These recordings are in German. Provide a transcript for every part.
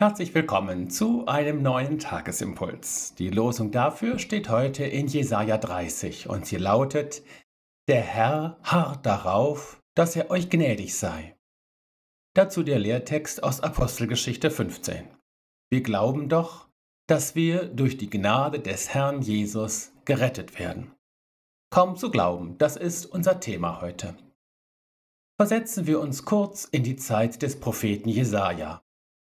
Herzlich willkommen zu einem neuen Tagesimpuls. Die Losung dafür steht heute in Jesaja 30 und sie lautet: Der Herr harrt darauf, dass er euch gnädig sei. Dazu der Lehrtext aus Apostelgeschichte 15. Wir glauben doch, dass wir durch die Gnade des Herrn Jesus gerettet werden. Kaum zu glauben, das ist unser Thema heute. Versetzen wir uns kurz in die Zeit des Propheten Jesaja.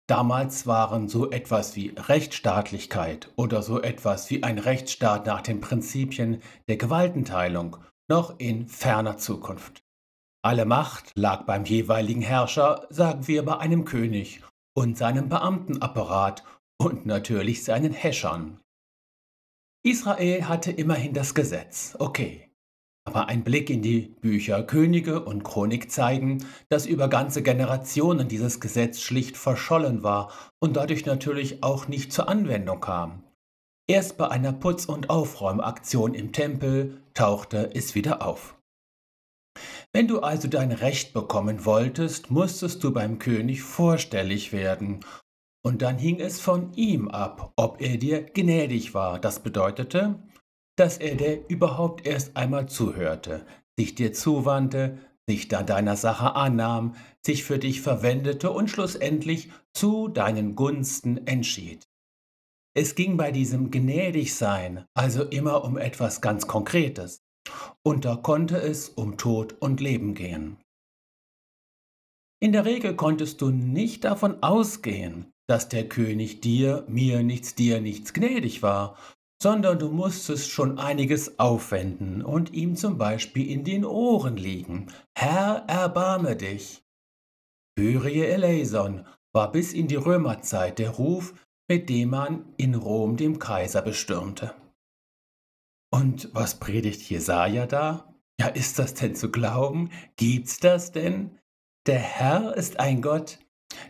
Damals waren so etwas wie Rechtsstaatlichkeit oder so etwas wie ein Rechtsstaat nach den Prinzipien der Gewaltenteilung noch in ferner Zukunft. Alle Macht lag beim jeweiligen Herrscher, sagen wir bei einem König und seinem Beamtenapparat und natürlich seinen Häschern. Israel hatte immerhin das Gesetz, okay. Aber ein Blick in die Bücher Könige und Chronik zeigen, dass über ganze Generationen dieses Gesetz schlicht verschollen war und dadurch natürlich auch nicht zur Anwendung kam. Erst bei einer Putz- und Aufräumaktion im Tempel tauchte es wieder auf. Wenn du also dein Recht bekommen wolltest, musstest du beim König vorstellig werden, und dann hing es von ihm ab, ob er dir gnädig war. Das bedeutete, dass er dir überhaupt erst einmal zuhörte, sich dir zuwandte, sich dann deiner Sache annahm, sich für dich verwendete und schlussendlich zu deinen Gunsten entschied. Es ging bei diesem Gnädigsein also immer um etwas ganz Konkretes, und da konnte es um Tod und Leben gehen. In der Regel konntest du nicht davon ausgehen, dass der König dir, mir nichts, dir nichts gnädig war sondern du musstest schon einiges aufwenden und ihm zum Beispiel in den Ohren liegen. Herr, erbarme dich. Kyrie eleison war bis in die Römerzeit der Ruf, mit dem man in Rom dem Kaiser bestürmte. Und was predigt Jesaja da? Ja, ist das denn zu glauben? Gibt's das denn? Der Herr ist ein Gott,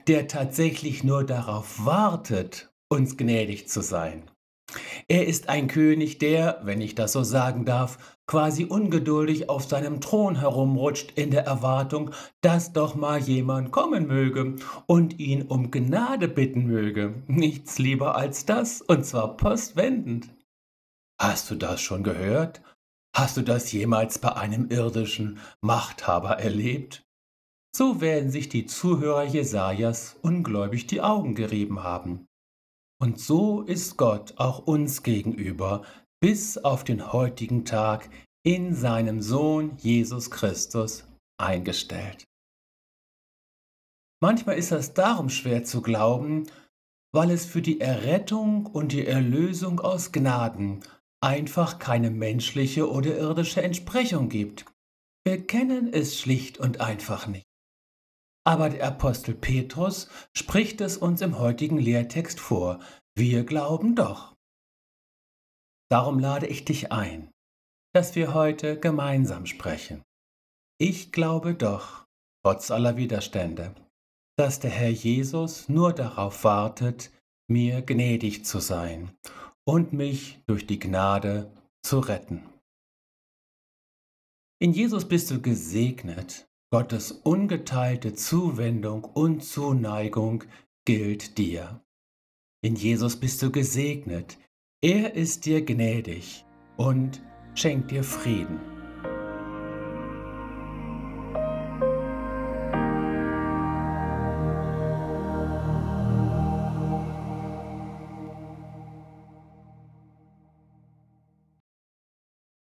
der tatsächlich nur darauf wartet, uns gnädig zu sein. Er ist ein König, der, wenn ich das so sagen darf, quasi ungeduldig auf seinem Thron herumrutscht in der Erwartung, dass doch mal jemand kommen möge und ihn um Gnade bitten möge. Nichts lieber als das, und zwar postwendend. Hast du das schon gehört? Hast du das jemals bei einem irdischen Machthaber erlebt? So werden sich die Zuhörer Jesajas ungläubig die Augen gerieben haben. Und so ist Gott auch uns gegenüber bis auf den heutigen Tag in seinem Sohn Jesus Christus eingestellt. Manchmal ist das darum schwer zu glauben, weil es für die Errettung und die Erlösung aus Gnaden einfach keine menschliche oder irdische Entsprechung gibt. Wir kennen es schlicht und einfach nicht. Aber der Apostel Petrus spricht es uns im heutigen Lehrtext vor. Wir glauben doch. Darum lade ich dich ein, dass wir heute gemeinsam sprechen. Ich glaube doch, trotz aller Widerstände, dass der Herr Jesus nur darauf wartet, mir gnädig zu sein und mich durch die Gnade zu retten. In Jesus bist du gesegnet Gottes ungeteilte Zuwendung und Zuneigung gilt dir. In Jesus bist du gesegnet. Er ist dir gnädig und schenkt dir Frieden.